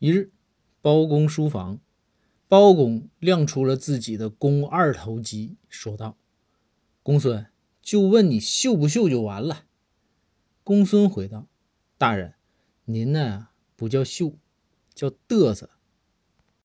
一日，包公书房，包公亮出了自己的肱二头肌说道，公孙，就问你秀不秀就完了。公孙回道，大人，您呢，不叫秀，叫嘚瑟。